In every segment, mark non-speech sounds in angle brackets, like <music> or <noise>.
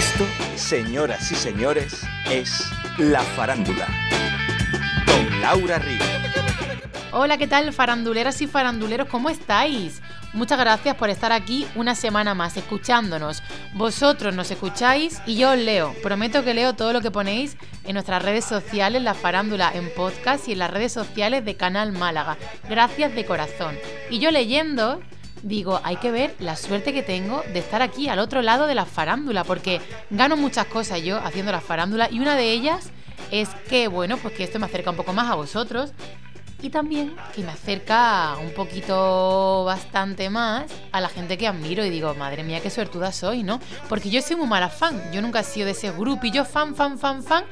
Esto, señoras y señores, es La Farándula. Con Laura Ríos. Hola, ¿qué tal faranduleras y faranduleros? ¿Cómo estáis? Muchas gracias por estar aquí una semana más escuchándonos. Vosotros nos escucháis y yo os leo. Prometo que leo todo lo que ponéis en nuestras redes sociales, la farándula en podcast y en las redes sociales de Canal Málaga. Gracias de corazón. Y yo leyendo digo, hay que ver la suerte que tengo de estar aquí al otro lado de la farándula, porque gano muchas cosas yo haciendo la farándula y una de ellas es que, bueno, pues que esto me acerca un poco más a vosotros y también que me acerca un poquito bastante más a la gente que admiro y digo, madre mía, qué suertuda soy, ¿no? Porque yo soy muy mala fan, yo nunca he sido de ese yo fan, fan, fan, fan,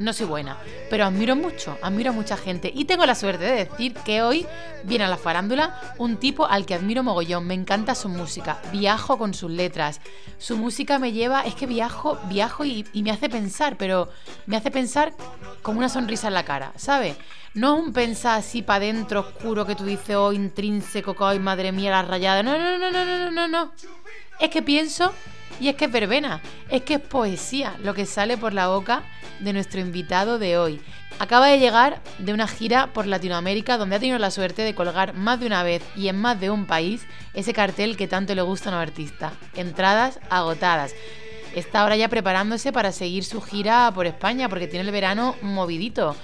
no soy buena, pero admiro mucho, admiro a mucha gente y tengo la suerte de decir que hoy viene a la farándula un tipo al que admiro mogollón, me encanta su música, viajo con sus letras, su música me lleva, es que viajo, viajo y, me hace pensar, pero me hace pensar con una sonrisa en la cara, ¿sabes? No es un pensar así para adentro oscuro que tú dices, oh, intrínseco, que hoy, madre mía, la rayada. No, no, no, no, no, no, no. Es que pienso y es que es verbena, es que es poesía lo que sale por la boca de nuestro invitado de hoy. Acaba de llegar de una gira por Latinoamérica donde ha tenido la suerte de colgar más de una vez y en más de un país ese cartel que tanto le gusta a un artista. Entradas agotadas. Está ahora ya preparándose para seguir su gira por España porque tiene el verano movidito.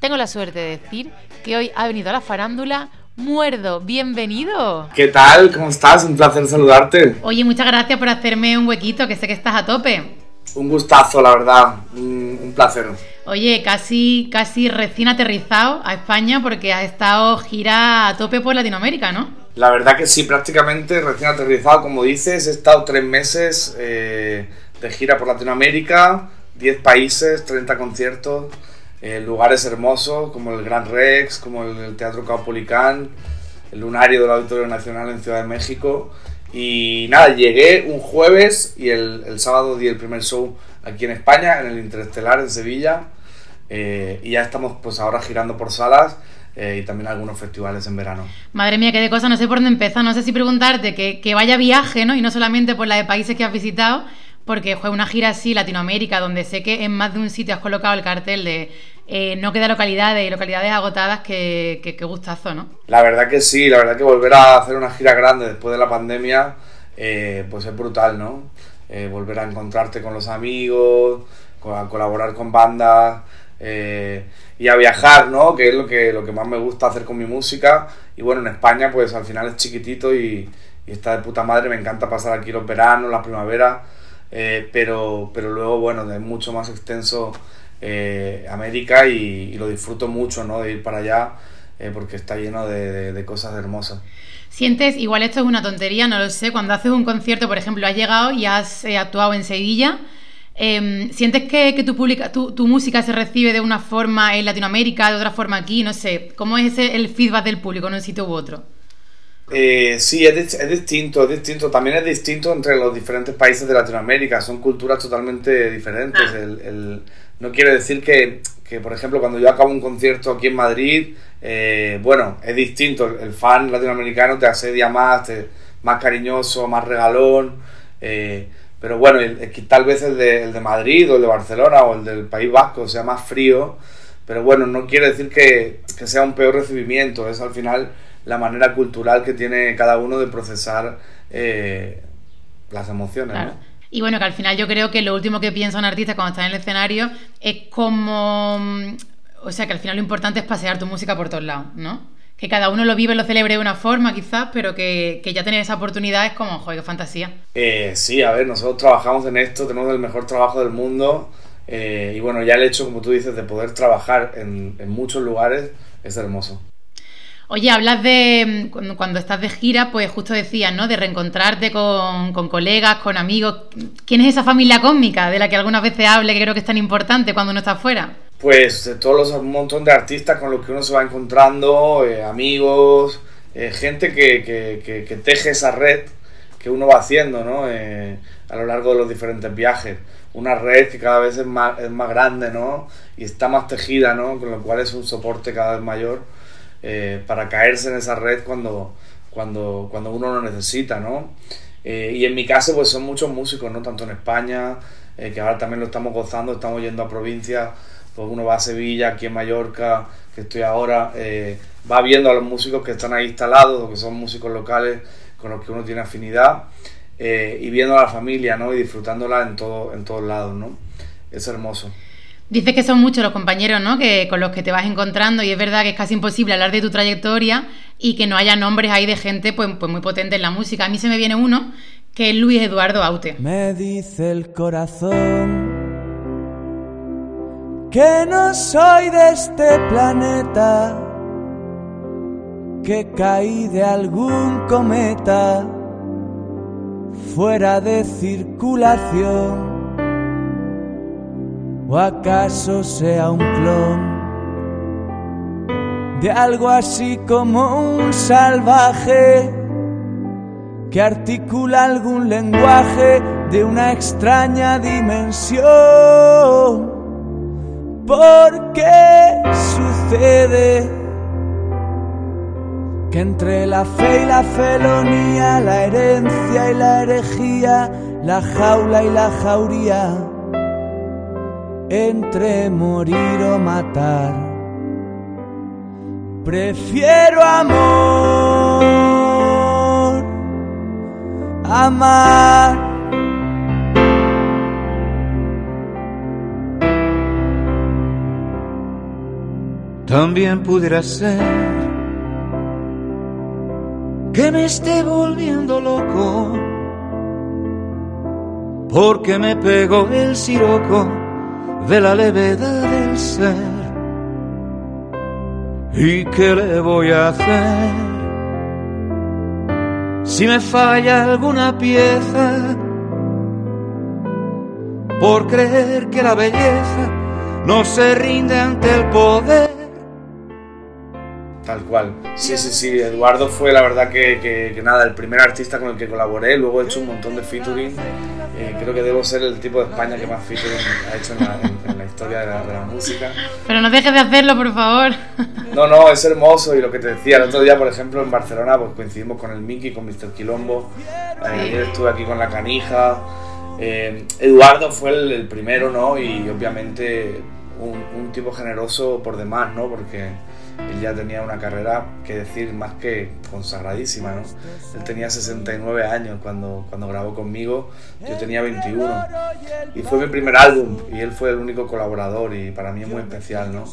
Tengo la suerte de decir que hoy ha venido a la farándula Muerdo, bienvenido. ¿Qué tal? ¿Cómo estás? Un placer saludarte. Oye, muchas gracias por hacerme un huequito, que sé que estás a tope. Un gustazo, la verdad. Un, un placer. Oye, casi, casi recién aterrizado a España porque has estado gira a tope por Latinoamérica, ¿no? La verdad que sí, prácticamente recién aterrizado, como dices. He estado tres meses eh, de gira por Latinoamérica, 10 países, 30 conciertos. Eh, lugares hermosos como el Gran Rex, como el, Teatro Caupolicán, el Lunario del Auditorio Nacional en Ciudad de México. Y nada, llegué un jueves y el, el sábado di el primer show aquí en España, en el Interestelar en Sevilla. Eh, y ya estamos pues ahora girando por salas eh, y también algunos festivales en verano. Madre mía, qué de cosas, no sé por dónde empezar, no sé si preguntarte que, que vaya viaje, ¿no? Y no solamente por la de países que has visitado, porque fue una gira así, Latinoamérica, donde sé que en más de un sitio has colocado el cartel de eh, no queda localidades localidades agotadas, que, que, que, gustazo, ¿no? La verdad que sí, la verdad que volver a hacer una gira grande después de la pandemia, eh, pues es brutal, ¿no? Eh, volver a encontrarte con los amigos, a colaborar con bandas y a viajar, ¿no? Que es lo que, lo que más me gusta hacer con mi música. Y bueno, en España pues al final es chiquitito y, y está de puta madre, me encanta pasar aquí los veranos, la primavera. Eh, pero, pero luego, bueno, es mucho más extenso eh, América y, y, lo disfruto mucho, ¿no? De ir para allá eh, porque está lleno de, de, de, cosas hermosas. Sientes, igual esto es una tontería, no lo sé, cuando haces un concierto, por ejemplo, has llegado y has eh, actuado en Sevilla, ¿sientes que, que tu, publica, tu, tu, música se recibe de una forma en Latinoamérica, de otra forma aquí? No sé, ¿cómo es ese, el feedback del público en un sitio u otro? Eh, sí, es, es, distinto, es distinto. También es distinto entre los diferentes países de Latinoamérica. Son culturas totalmente diferentes. Ah. El, el, no quiere decir que, que, por ejemplo, cuando yo acabo un concierto aquí en Madrid, eh, bueno, es distinto. El fan latinoamericano te asedia más, te, más cariñoso, más regalón. Eh, pero bueno, el, tal vez el de, el de Madrid o el de Barcelona o el del País Vasco sea más frío. Pero bueno, no quiere decir que, que sea un peor recibimiento. Es al final la manera cultural que tiene cada uno de procesar eh, las emociones. Claro. ¿no? Y bueno, que al final yo creo que lo último que piensa un artista cuando está en el escenario es como... O sea, que al final lo importante es pasear tu música por todos lados, ¿no? Que cada uno lo vive, lo celebre de una forma quizás, pero que, que ya tener esa oportunidad es como, joder, qué fantasía. Eh, sí, a ver, nosotros trabajamos en esto, tenemos el mejor trabajo del mundo. Eh, y bueno, ya el hecho, como tú dices, de poder trabajar en muchos lugares es hermoso. Oye, hablas de cuando, estás de gira, pues justo decías, ¿no? De reencontrarte con, colegas, con amigos. ¿Quién es esa familia cósmica de la que algunas veces hable, que creo que es tan importante cuando uno está afuera? Pues de todos los, un montón de artistas con los que uno se va encontrando, eh, amigos, eh, gente que, que, que, que, teje esa red que uno va haciendo, ¿no? Eh, a lo largo de los diferentes viajes. Una red que cada vez es más, es más grande, ¿no? Y está más tejida, ¿no? Con lo cual es un soporte cada vez mayor eh, para caerse en esa red cuando, cuando, cuando uno lo necesita, ¿no? Eh, y en mi caso, pues son muchos músicos, ¿no? Tanto en España que ahora también lo estamos gozando, estamos yendo a provincias, pues uno va a Sevilla, aquí en Mallorca, que estoy ahora, va viendo a los músicos que están ahí instalados, que son músicos locales con los que uno tiene afinidad, y viendo a la familia, ¿no? Y disfrutándola en, todo, en todos lados, ¿no? Es hermoso. Dices que son muchos los compañeros, ¿no? Que con los que te vas encontrando y es verdad que es casi imposible hablar de tu trayectoria y que no haya nombres ahí de gente pues, pues muy potente en la música. A mí se me viene uno que es Luis Eduardo Aute. Me dice el corazón que no soy de este planeta, que caí de algún cometa fuera de circulación ¿O acaso sea un clon de algo así como un salvaje que articula algún lenguaje de una extraña dimensión? ¿Por qué sucede que entre la fe y la felonía, la herencia y la herejía, la jaula y la jauría, entre morir o matar. Prefiero amor, amar. También pudiera ser que me esté volviendo loco porque me pegó el siroco de la levedad del ser. ¿Y qué le voy a hacer? Si me falla alguna pieza, por creer que la belleza no se rinde ante el poder. Tal cual. Sí, sí, sí. Eduardo fue la verdad que, que, que nada, el primer artista con el que colaboré. Luego he hecho un montón de featuring eh, creo que debo ser el tipo de España que más featuring ha hecho en la, historia de la, música. Pero no dejes de hacerlo, por favor. No, no, es hermoso y lo que te decía, el otro día, por ejemplo, en Barcelona, pues coincidimos con el Mickey, con Mr. Quilombo, eh, ayer estuve aquí con La Canija, eh, Eduardo fue el, primero, ¿no? Y obviamente un, un tipo generoso por demás, ¿no? Porque él ya tenía una carrera, que decir, más que consagradísima, ¿no? Él tenía 69 años cuando, cuando grabó conmigo, yo tenía 21. Y fue mi primer álbum y él fue el único colaborador y para mí es muy especial, ¿no?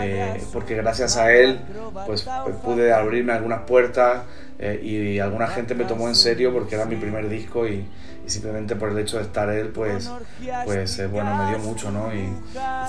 Eh, porque gracias a él, pues, pues pude abrirme algunas puertas eh, y alguna gente me tomó en serio porque era mi primer disco y, simplemente por el hecho de estar él, pues, pues eh, bueno, me dio mucho, ¿no? Y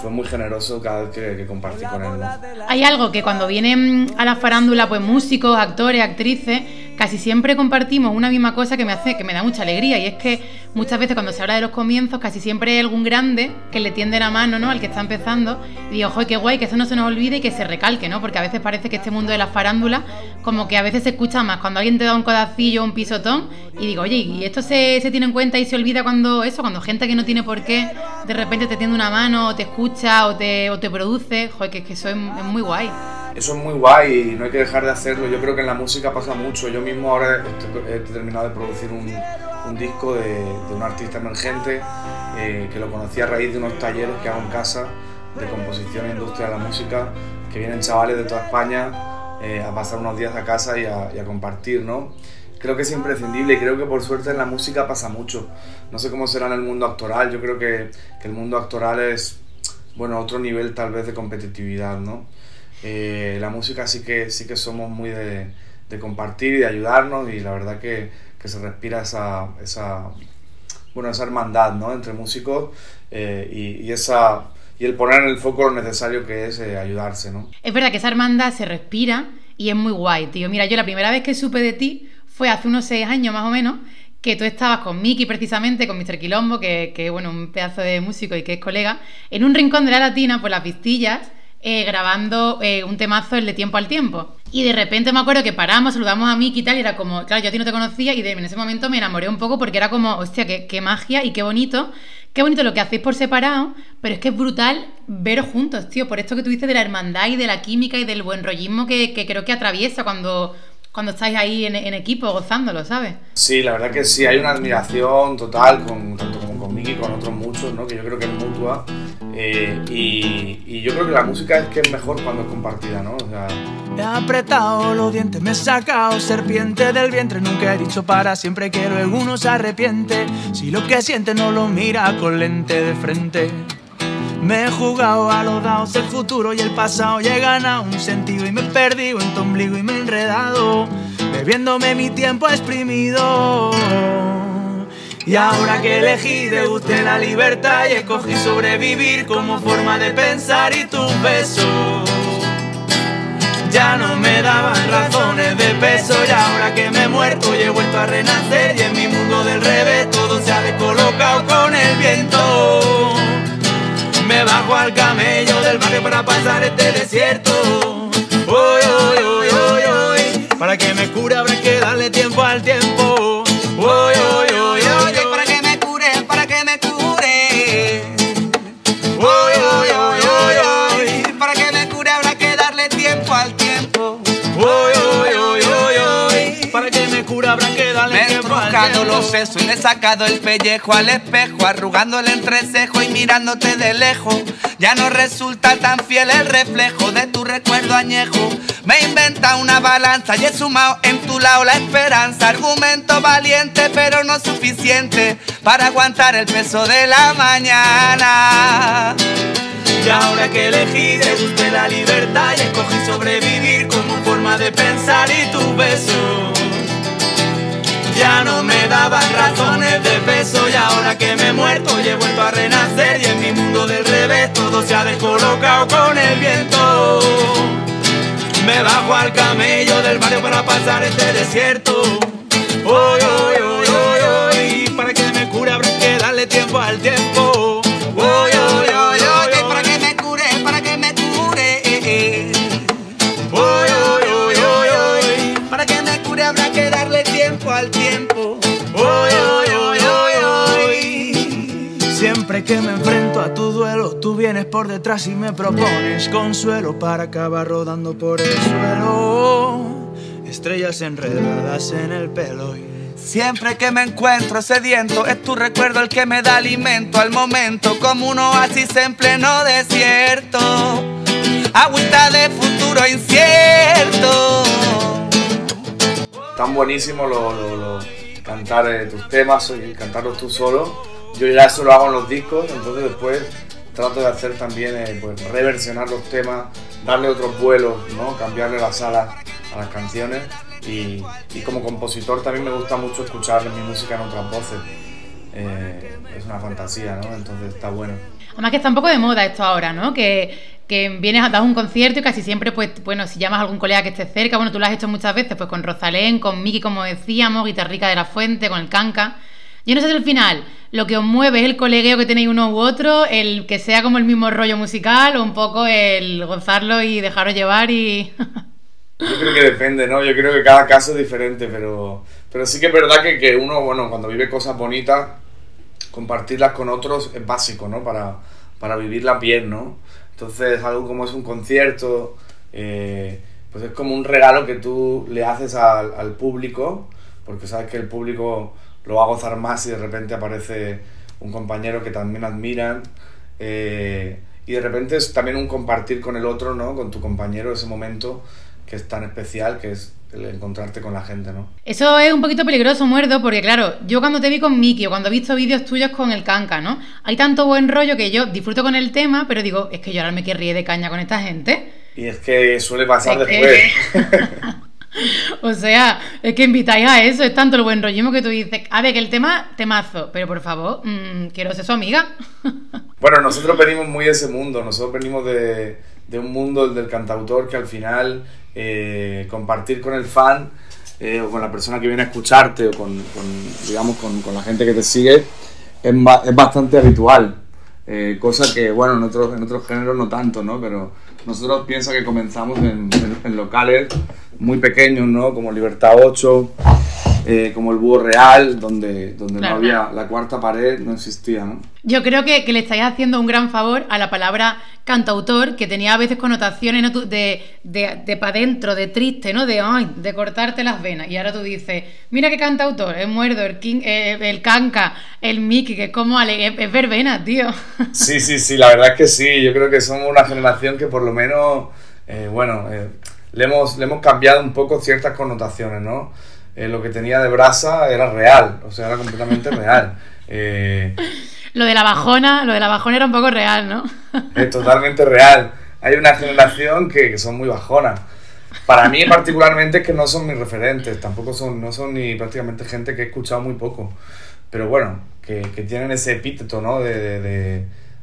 fue muy generoso cada vez que, compartí con él, Hay algo que cuando vienen a la farándula, pues músicos, actores, actrices, casi siempre compartimos una misma cosa que me hace, que me da mucha alegría, y es que muchas veces cuando se habla de los comienzos, casi siempre hay algún grande que le tiende la mano, ¿no? Al que está empezando, y digo, joder, qué guay, que eso no se nos olvide y que se recalque, ¿no? Porque a veces parece que este mundo de la farándula, como que a veces se escucha más cuando alguien te da un codacillo un pisotón, y digo, oye, ¿y esto se, se, tiene en cuenta y se olvida cuando eso, cuando gente que no tiene por qué, de repente te tiende una mano, o te escucha, o te, o te produce, joder, que, que eso es muy guay eso es muy guay y no hay que dejar de hacerlo. Yo creo que en la música pasa mucho. Yo mismo ahora he terminado de producir un, un disco de, de, un artista emergente eh, que lo conocí a raíz de unos talleres que hago en casa de composición e industria de la música, que vienen chavales de toda España eh, a pasar unos días a casa y a, y a, compartir, ¿no? Creo que es imprescindible y creo que por suerte en la música pasa mucho. No sé cómo será en el mundo actoral, yo creo que, que el mundo actoral es, bueno, otro nivel tal vez de competitividad, ¿no? Eh, la música sí que, sí que somos muy de, compartir y de ayudarnos y la verdad que, se respira esa, esa, bueno, esa hermandad ¿no? entre músicos eh, y, esa, y el poner en el foco lo necesario que es eh, ayudarse. ¿no? Es verdad que esa hermandad se respira y es muy guay, tío. Mira, yo la primera vez que supe de ti fue hace unos seis años más o menos que tú estabas con Miki precisamente, con Mr. Quilombo, que, que bueno, un pedazo de músico y que es colega, en un rincón de la latina por las pistillas eh, grabando eh, un temazo el de tiempo al tiempo. Y de repente me acuerdo que paramos, saludamos a Miki y tal, y era como, claro, yo a ti no te conocía, y en ese momento me enamoré un poco porque era como, hostia, qué, qué magia y qué bonito, qué bonito lo que hacéis por separado, pero es que es brutal veros juntos, tío, por esto que tú dices de la hermandad y de la química y del buen rollismo que, que creo que atraviesa cuando cuando estáis ahí en, equipo gozándolo, ¿sabes? Sí, la verdad que sí, hay una admiración total con, tanto con con Miki y con otros muchos, ¿no? que yo creo que es mutua. Eh, y, yo creo que la música es que es mejor cuando es compartida, ¿no? O sea, he apretado los dientes, me he sacado serpiente del vientre. Nunca he dicho para siempre que luego uno se arrepiente. Si lo que siente no lo mira con lente de frente. Me he jugado a los dados el futuro y el pasado y he ganado un sentido y me he perdido en tu ombligo y me he enredado bebiéndome mi tiempo exprimido. Y ahora que elegí de usted la libertad y escogí sobrevivir como forma de pensar y tus besos ya no me daban razones de peso y ahora que me he muerto y he vuelto a renacer y en mi mundo del revés todo se ha descolocado con el viento. Me bajo al camello del barrio para pasar este desierto. Hoy, hoy, hoy. Para que me cure habrá que darle tiempo al tiempo. Sesos y le he sacado el pellejo al espejo, arrugando el entrecejo y mirándote de lejos. Ya no resulta tan fiel el reflejo de tu recuerdo añejo. Me he inventado una balanza y he sumado en tu lado la esperanza. Argumento valiente, pero no suficiente para aguantar el peso de la mañana. Y ahora que elegí de usted la libertad y escogí sobrevivir como forma de pensar y tus besos ya no me daban razones de peso y ahora que me he muerto y he vuelto a renacer y en mi mundo del revés todo se ha descolocado con el viento. Me bajo al camello del barrio para pasar este desierto. Hoy, hoy, hoy, hoy, hoy, para que me cure habrá que darle tiempo al tiempo. Tiempo. Hoy, hoy, hoy, hoy. Siempre que me enfrento a tu duelo, tú vienes por detrás y me propones consuelo para acabar rodando por el suelo. Estrellas enredadas en el pelo Siempre que me encuentro sediento, es tu recuerdo el que me da alimento al momento, como un oasis en pleno desierto. Agüita de futuro incierto. Tan buenísimo lo, lo- lo- cantar eh, tus temas y cantarlos tú solo. Yo ya eso lo hago en los discos, entonces después trato de hacer también, eh, pues reversionar los temas, darle otros vuelos, ¿no? Cambiarle las alas a las canciones. Y, y como compositor también me gusta mucho escuchar mi música en otras voces. Eh, es una fantasía, ¿no? Entonces está bueno. Además que está un poco de moda esto ahora, ¿no? Que, que vienes a dar un concierto y casi siempre, pues, bueno, si llamas a algún colega que esté cerca, bueno, tú lo has hecho muchas veces, pues con Rosalén, con Miki, como decíamos, Guitarrica de la Fuente, con el Canca. Yo no sé si al final lo que os mueve es el colegueo que tenéis uno u otro, el que sea como el mismo rollo musical o un poco el gozarlo y dejaros llevar y... <laughs> Yo creo que depende, ¿no? Yo creo que cada caso es diferente, pero, pero sí que es verdad que, que uno, bueno, cuando vive cosas bonitas, compartirlas con otros es básico, ¿no? Para, para vivirlas bien, ¿no? Entonces, algo como es un concierto, eh, pues es como un regalo que tú le haces al, al público, porque sabes que el público lo va a gozar más si de repente aparece un compañero que también admiran. eh, y de repente es también un compartir con el otro, ¿no? Con tu compañero ese momento que es tan especial, que es el encontrarte con la gente, ¿no? Eso es un poquito peligroso, muerdo, porque claro, yo cuando te vi con Miki o cuando he visto vídeos tuyos con el canca, ¿no? Hay tanto buen rollo que yo disfruto con el tema, pero digo, es que yo ahora me querría de caña con esta gente. Y es que suele pasar Es que- después. <laughs> O sea, es que invitáis a eso, es tanto el buen rollismo que tú dices, a ver, que el tema, temazo, pero por favor, mm, quiero ser su amiga. <laughs> Bueno, nosotros venimos muy de ese mundo, nosotros venimos de, de un mundo el del cantautor que al final eh, compartir con el fan eh, o con la persona que viene a escucharte o con, digamos, con, la gente que te sigue es, ba- es bastante habitual. Eh, cosa que, bueno, en otros, en otros géneros no tanto, ¿no? Pero nosotros piensa que comenzamos en, en- en locales muy pequeños, ¿no? Como Libertad 8, eh, como el Búho Real, donde, donde no había la cuarta pared, no existía, ¿no? Yo creo que, le estáis haciendo un gran favor a la palabra cantautor, que tenía a veces connotaciones de, de, de para dentro, de triste, ¿no? De, ay, de cortarte las venas. Y ahora tú dices, mira qué cantautor, es Muerdo, el, King, eh, el Canca, el Mickey, que es como es, es, verbena, tío. <laughs> Sí, sí, sí, la verdad es que sí. Yo creo que somos una generación que por lo menos, eh, bueno, le, hemos, le hemos cambiado un poco ciertas connotaciones, ¿no? Eh, lo que tenía de brasa era real, o sea, era completamente real. <laughs> Eh, lo de la bajona, lo de la bajona era un poco real, ¿no? es totalmente real. Hay una generación que, son muy bajonas. Para mí particularmente es que no son mis referentes, tampoco son, no son ni prácticamente gente que he escuchado muy poco. Pero bueno, que, tienen ese epíteto, ¿no? De,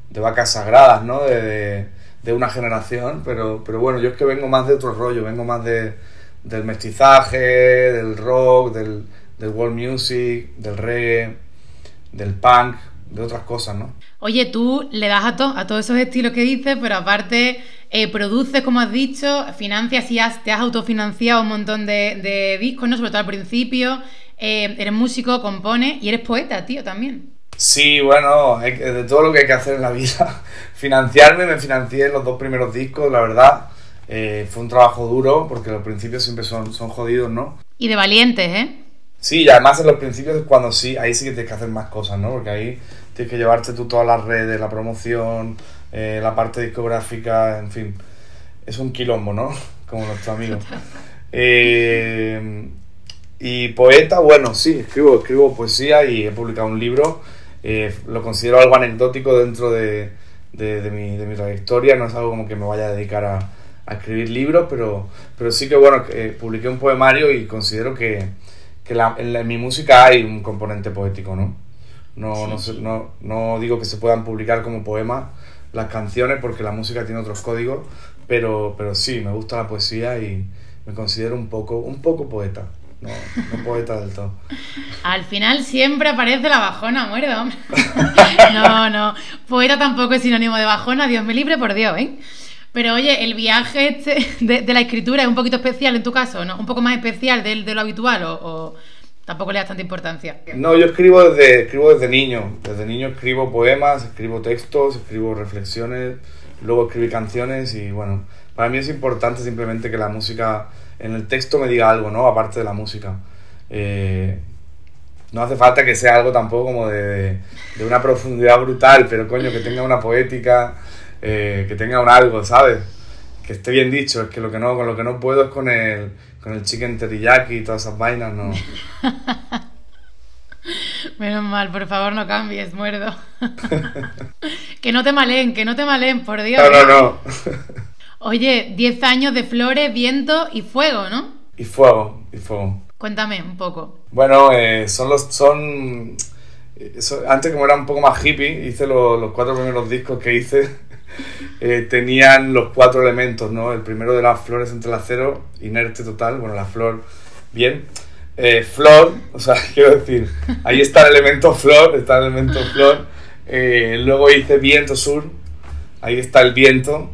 de, vacas sagradas, ¿no? De, una generación. Pero, pero bueno, yo es que vengo más de otro rollo, vengo más de, del mestizaje, del rock, del, del world music, del reggae, del punk, de otras cosas, ¿no? Oye, tú le das a, a todos esos estilos que dices, pero aparte eh, produces, como has dicho, financias y has, te has autofinanciado un montón de, discos, ¿no? Sobre todo al principio. Eh, eres músico, compones y eres poeta, tío, también. Sí, bueno, de todo lo que hay que hacer en la vida. <laughs> Financiarme, me financié los dos primeros discos, la verdad. Eh, fue un trabajo duro porque los principios siempre son, son jodidos, ¿no? Y de valientes, ¿eh? Sí, y además en los principios es cuando sí, ahí sí que tienes que hacer más cosas, ¿no? Porque ahí tienes que llevarte tú todas las redes, la promoción, eh, la parte discográfica, en fin. Es un quilombo, ¿no? <laughs> Como nuestro amigo. <laughs> Eh, y poeta, bueno, sí, escribo, escribo poesía y he publicado un libro. Lo considero algo anecdótico dentro de, de, mi, de mi trayectoria, no es algo como que me vaya a dedicar a, a escribir libros, pero, pero sí que bueno, eh, publiqué un poemario y considero que, que la, en, mi música hay un componente poético, ¿no? No, no, no, no, digo que se puedan publicar como poemas las canciones porque la música tiene otros códigos, pero, pero sí, me gusta la poesía y me considero un poco, un poco poeta. No, no poeta del todo. Al final siempre aparece la bajona, muerdo. <laughs> no, no. Poeta tampoco es sinónimo de bajona, Dios me libre por Dios, ¿eh? Pero oye, el viaje este de, la escritura es un poquito especial en tu caso, ¿no? Un poco más especial de, lo habitual o, tampoco le das tanta importancia. No, yo escribo desde, escribo desde niño. Desde niño escribo poemas, escribo textos, escribo reflexiones, luego escribí canciones y bueno, para mí es importante simplemente que la música en el texto me diga algo, ¿no? Aparte de la música. Eh, no hace falta que sea algo tampoco como de, de una profundidad brutal, pero coño, que tenga una poética eh, que tenga un algo, ¿sabes? Que esté bien dicho, es que lo que no, con lo que no puedo es con el, con el chicken teriyaki y todas esas vainas, no. <laughs> Menos mal, por favor no cambies, muerdo. <laughs> que no te malen, que no te malen, por Dios. No, no, no. <laughs> Oye, 10 años de flores, viento y fuego, ¿no? Y fuego, y fuego. Cuéntame un poco. Bueno, eh, son los. son. Eh, antes como era un poco más hippie, hice los cuatro primeros discos que hice <laughs> eh, tenían los cuatro elementos, ¿no? El primero de las flores entre el acero, inerte total, bueno, la flor, bien. Eh, flor, o sea, <laughs> quiero decir, ahí está el elemento flor, está el elemento flor. <laughs> Luego hice viento sur, ahí está el viento.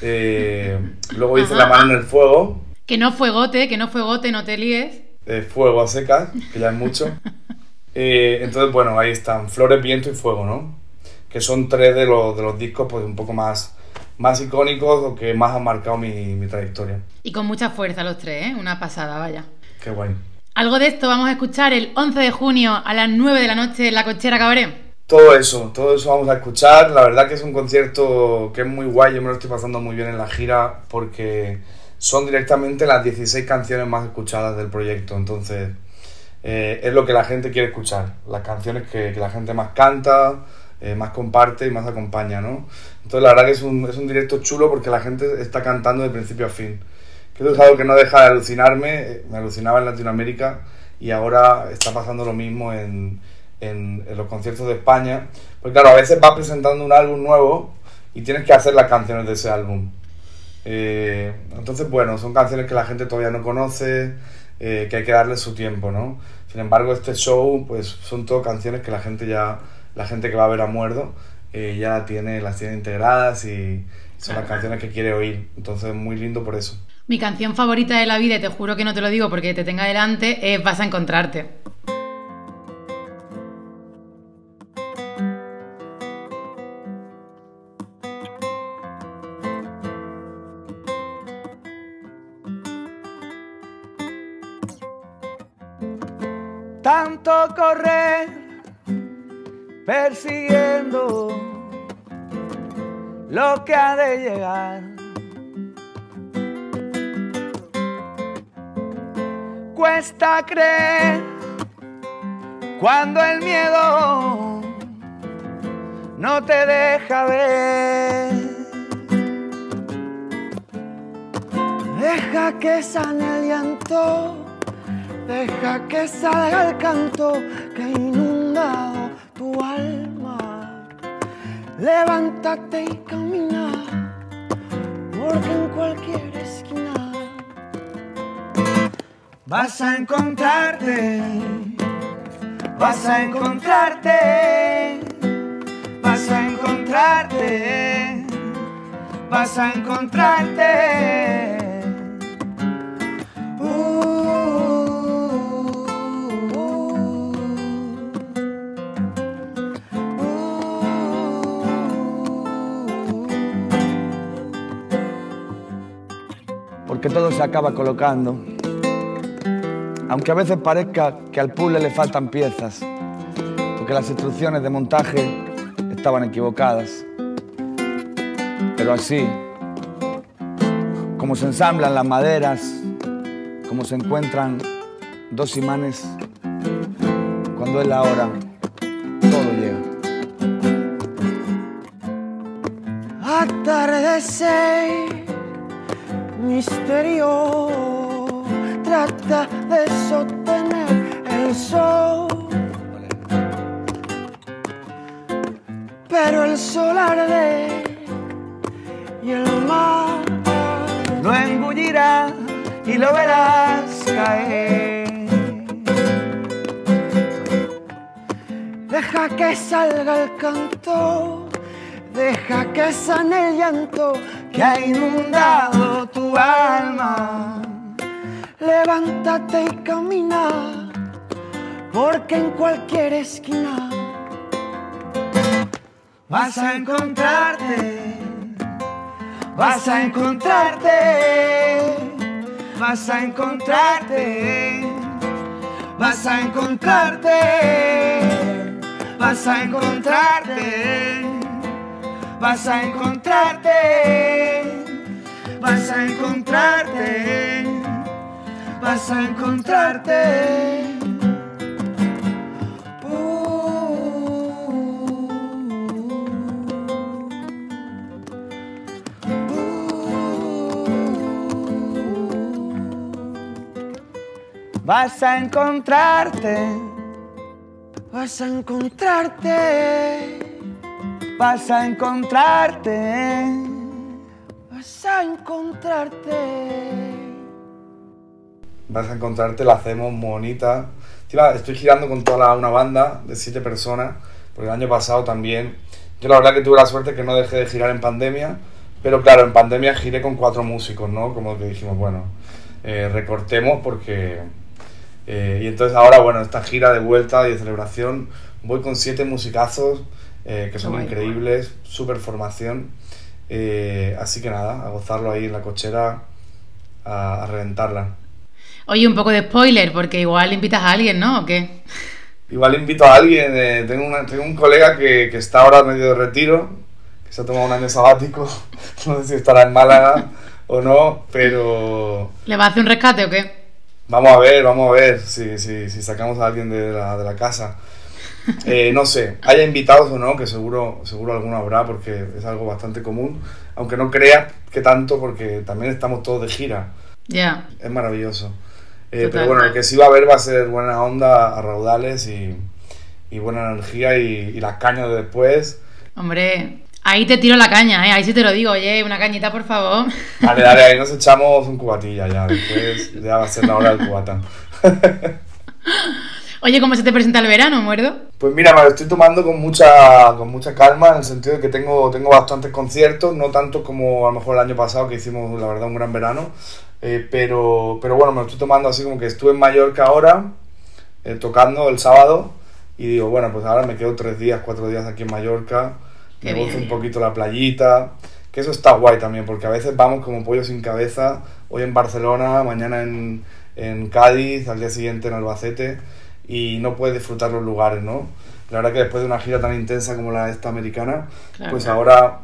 Luego hice la mano en el fuego. Que no fuegote, que no fuegote, no te líes. fuego a seca, que ya es mucho. <laughs> entonces, bueno, ahí están, flores, viento y fuego, ¿no? que son tres de los, de los discos pues un poco más, más icónicos o que más han marcado mi, mi trayectoria. Y con mucha fuerza los tres, ¿eh? Una pasada, vaya. Qué guay. Algo de esto vamos a escuchar el 11 de junio a las 9 de la noche en la Cochera Cabaret. Todo eso, todo eso vamos a escuchar. La verdad que es un concierto que es muy guay, yo me lo estoy pasando muy bien en la gira porque son directamente las 16 canciones más escuchadas del proyecto. Entonces, eh, es lo que la gente quiere escuchar. Las canciones que, la gente más canta, eh, más comparte y más acompaña, ¿no? Entonces la verdad que es un, es un directo chulo porque la gente está cantando de principio a fin. Que es algo que no deja de alucinarme, me alucinaba en Latinoamérica y ahora está pasando lo mismo en, en, los conciertos de España. Pues claro, a veces vas presentando un álbum nuevo y tienes que hacer las canciones de ese álbum. Eh, entonces, bueno, son canciones que la gente todavía no conoce, que hay que darle su tiempo, ¿no? Sin embargo, este show, pues son todo canciones que la gente ya la gente que va a ver a Muerdo eh, ya tiene, las tiene integradas y son las canciones que quiere oír. Entonces, muy lindo por eso. Mi canción favorita de la vida, y te juro que no te lo digo porque te tenga delante, es Vas a encontrarte. Tanto correr persiguiendo lo que ha de llegar cuesta creer cuando el miedo no te deja ver. Deja que sane el llanto, deja que salga el canto que ha inundado tu alma. Levántate y camina, porque en cualquier esquina Vas a encontrarte, vas a encontrarte, vas a encontrarte, vas a encontrarte. Porque todo se acaba colocando aunque a veces parezca que al puzzle le faltan piezas, porque las instrucciones de montaje estaban equivocadas. Pero así, como se ensamblan las maderas, como se encuentran dos imanes, cuando es la hora, todo llega. Misterio trata de sostener el sol. Pero el sol arde y el mar lo engullirá y lo verás caer. Deja que salga el canto, deja que sane el llanto que ha inundado tu alma. Levántate y camina, porque en cualquier esquina vas a encontrarte, vas a encontrarte, vas a encontrarte, vas a encontrarte, vas a encontrarte, vas a encontrarte, vas a encontrarte. Vas a encontrarte. Vas a encontrarte, vas a encontrarte, vas a encontrarte, vas a encontrarte vas a encontrarte, la hacemos bonita. Estoy girando con toda una banda de siete personas, porque el año pasado también, yo la verdad que tuve la suerte que no dejé de girar en pandemia, pero claro, en pandemia giré con cuatro músicos, ¿no? Como que dijimos, bueno, eh, recortemos porque... Eh, y entonces ahora, bueno, esta gira de vuelta y de celebración, voy con siete musicazos eh, que son increíbles, super formación. Así que nada, a gozarlo ahí en la cochera, a, a reventarla. Oye, un poco de spoiler, porque igual invitas a alguien, ¿no? ¿O qué? Igual invito a alguien. Eh, tengo, un colega que, que, está ahora medio de retiro, que se ha tomado un año sabático. <laughs> No sé si estará en Málaga o no, pero... ¿Le va a hacer un rescate o qué? Vamos a ver, vamos a ver si, si, si sacamos a alguien de la, de la casa. Eh, no sé, haya invitados o no, que seguro, seguro alguno habrá porque es algo bastante común, aunque no crea que tanto porque también estamos todos de gira. Ya. Es maravilloso. Eh, pero bueno, lo que sí va a haber va a ser buena onda a raudales y, buena energía y, las cañas de después. Hombre, ahí te tiro la caña, ¿eh? ahí sí te lo digo, oye, una cañita por favor. Dale, dale, ahí nos <laughs> echamos un cubatilla ya, después ya va a ser la hora del cubata. <laughs> Oye, ¿cómo se te presenta el verano, muerdo? Pues mira, me lo estoy tomando con mucha, con mucha calma, en el sentido de que tengo, tengo bastantes conciertos, no tanto como a lo mejor el año pasado, que hicimos, la verdad, un gran verano. Eh, pero, pero bueno, me lo estoy tomando así como que estuve en Mallorca ahora, eh, tocando el sábado, y digo, bueno, pues ahora me quedo tres días, cuatro días aquí en Mallorca, me gozo un poquito la playita, que eso está guay también, porque a veces vamos como pollo sin cabeza, hoy en Barcelona, mañana en, en Cádiz, al día siguiente en Albacete, y no puedes disfrutar los lugares, ¿no? La verdad que después de una gira tan intensa como la esta americana, pues ahora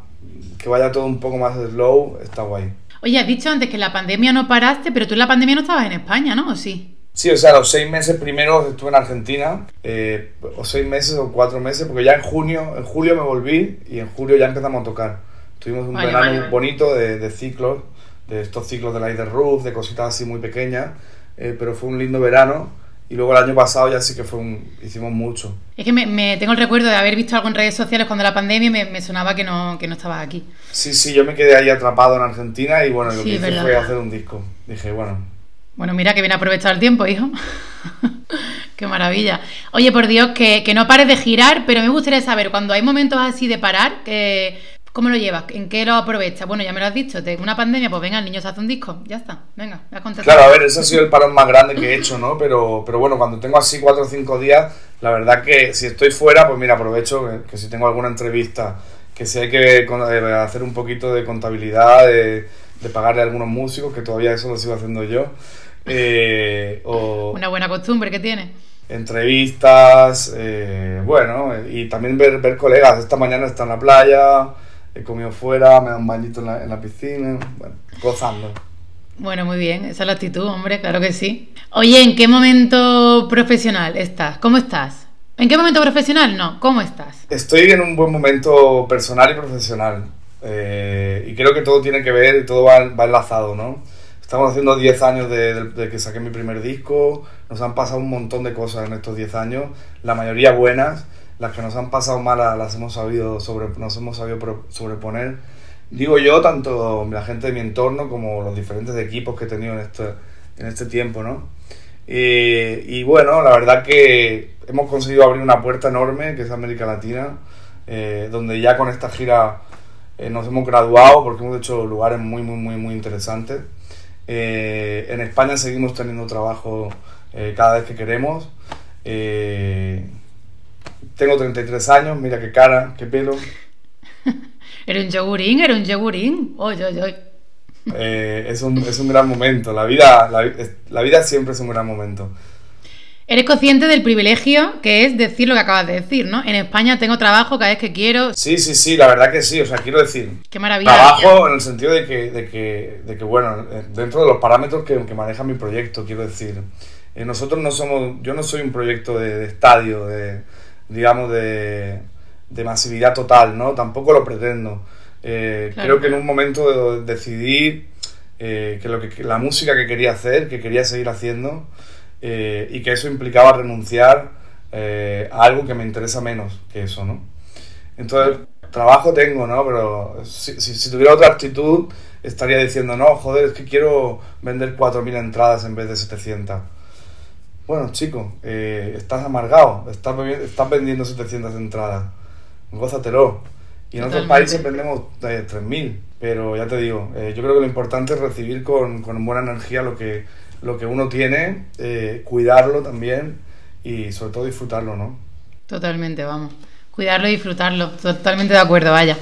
que vaya todo un poco más slow, está guay. Oye, has dicho antes que en la pandemia no paraste, pero tú en la pandemia no estabas en España, ¿no? ¿O sí? Sí, o sea, los seis meses primeros estuve en Argentina, eh, o seis meses o cuatro meses, porque ya en junio, en julio me volví y en julio ya empezamos a tocar. Tuvimos un verano bonito de, de, ciclos, de estos ciclos de Light Roof, de cositas así muy pequeñas, eh, pero fue un lindo verano y luego el año pasado ya sí que fue un, hicimos mucho. Es que me, tengo el recuerdo de haber visto algo en redes sociales cuando la pandemia me, me sonaba que no, que no estabas aquí. Sí, sí, yo me quedé ahí atrapado en Argentina y bueno, lo que hice fue hacer un disco. Dije, bueno. Bueno, mira que bien aprovechado el tiempo, hijo. <laughs> Qué maravilla. Oye, por Dios, que, que no pares de girar, pero me gustaría saber, cuando hay momentos así de parar, que ¿Cómo lo llevas? ¿En qué lo aprovechas? Bueno, ya me lo has dicho, de una pandemia, pues venga, el niño se hace un disco, ya está, venga, me has contestado. Claro, a ver, ese ha sido el parón más grande que he hecho, ¿no? Pero, pero bueno, cuando tengo así cuatro o cinco días, la verdad que si estoy fuera, pues mira, aprovecho que, si tengo alguna entrevista, que si hay que eh, hacer un poquito de contabilidad, de, pagarle a algunos músicos, que todavía eso lo sigo haciendo yo. Eh, o... Una buena costumbre que tiene entrevistas, eh, bueno, y también ver, ver colegas. Esta mañana está en la playa, he comido fuera, me dan un bañito en la, en la piscina, bueno, gozando. Bueno, muy bien, esa es la actitud, hombre, claro que sí. Oye, ¿en qué momento profesional estás? ¿Cómo estás? ¿En qué momento profesional? No, ¿cómo estás? Estoy en un buen momento personal y profesional. Eh, y creo que todo tiene que ver y todo va, va enlazado, ¿no? Estamos haciendo 10 años de, de, que saqué mi primer disco, nos han pasado un montón de cosas en estos 10 años, la mayoría buenas, las que nos han pasado malas las hemos sabido sobre, nos hemos sabido sobreponer. Digo yo, tanto la gente de mi entorno como los diferentes equipos que he tenido en este, en este tiempo, ¿no? Y, bueno, la verdad que hemos conseguido abrir una puerta enorme, que es América Latina, eh, donde ya con esta gira eh, nos hemos graduado porque hemos hecho lugares muy, muy, muy, muy interesantes. Eh, en España seguimos teniendo trabajo cada vez que queremos. Tengo 33 años, mira qué cara, qué pelo. <laughs> era un yogurín, era un yogurín. Oye, oye, eh, es, un, es un gran momento. La vida, la, vida siempre es un gran momento. Eres consciente del privilegio que es decir lo que acabas de decir, ¿no? En España tengo trabajo cada vez que quiero. Sí, sí, sí, la verdad que sí. O sea, quiero decir. Qué maravilla. Trabajo en el sentido de que, de que, de que bueno, eh, dentro de los parámetros que, que maneja mi proyecto, quiero decir. Eh, nosotros no somos. Yo no soy un proyecto de estadio, de digamos, de, de masividad total, ¿no? Tampoco lo pretendo. Eh, creo que en un momento decidí eh, que, lo que la música que quería hacer, que quería seguir haciendo, eh, y que eso implicaba renunciar a algo que me interesa menos que eso, ¿no? Entonces, trabajo tengo, ¿no? Pero si, si, tuviera otra actitud, estaría diciendo, no, joder, es que quiero vender 4.000 entradas en vez de 700 bueno, chico, eh, estás amargado, estás, estás vendiendo 700 entradas, gózatelo. Y en otros países vendemos 3.000, eh, pero ya te digo, eh, yo creo que lo importante es recibir con, con buena energía lo que, lo que uno tiene, cuidarlo también y sobre todo disfrutarlo, ¿no? Totalmente, vamos. Cuidarlo y disfrutarlo, totalmente de acuerdo, vaya.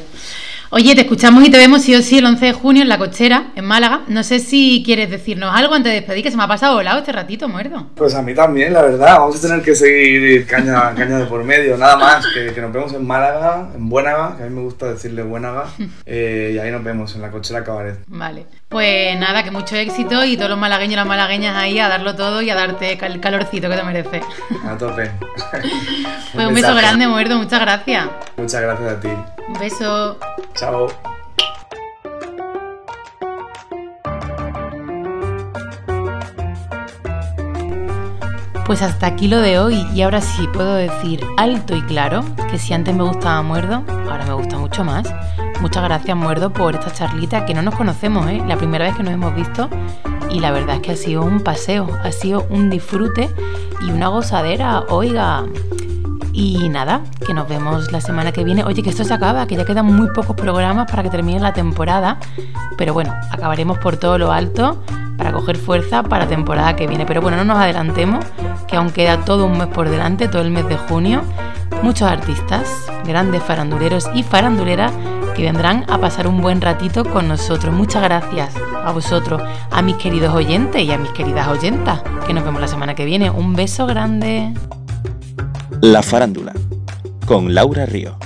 Oye, te escuchamos y te vemos sí o sí el 11 de junio en La Cochera, en Málaga. No sé si quieres decirnos algo antes de despedir, que se me ha pasado volado este ratito, muerdo. Pues a mí también, la verdad. Vamos a tener que seguir caña, caña de por medio. Nada más, que, nos vemos en Málaga, en Buénaga, que a mí me gusta decirle Buénaga. <laughs> Eh, y ahí nos vemos en La Cochera Cabaret. Vale. Pues nada, que mucho éxito y todos los malagueños y las malagueñas ahí a darlo todo y a darte el calorcito que te merece. A tope. <laughs> <laughs> pues un beso grande, muerdo. Muchas gracias. Muchas gracias a ti. Un beso. Chao. Pues hasta aquí lo de hoy y ahora sí puedo decir alto y claro que si antes me gustaba Muerdo, ahora me gusta mucho más. Muchas gracias Muerdo por esta charlita que no nos conocemos, ¿eh? La primera vez que nos hemos visto y la verdad es que ha sido un paseo, ha sido un disfrute y una gozadera, oiga. Y nada, que nos vemos la semana que viene. Oye, que esto se acaba, que ya quedan muy pocos programas para que termine la temporada. Pero bueno, acabaremos por todo lo alto para coger fuerza para la temporada que viene. Pero bueno, no nos adelantemos, que aún queda todo un mes por delante, todo el mes de junio. Muchos artistas, grandes faranduleros y faranduleras que vendrán a pasar un buen ratito con nosotros. Muchas gracias a vosotros, a mis queridos oyentes y a mis queridas oyentas, que nos vemos la semana que viene. Un beso grande. La farándula, con Laura Río.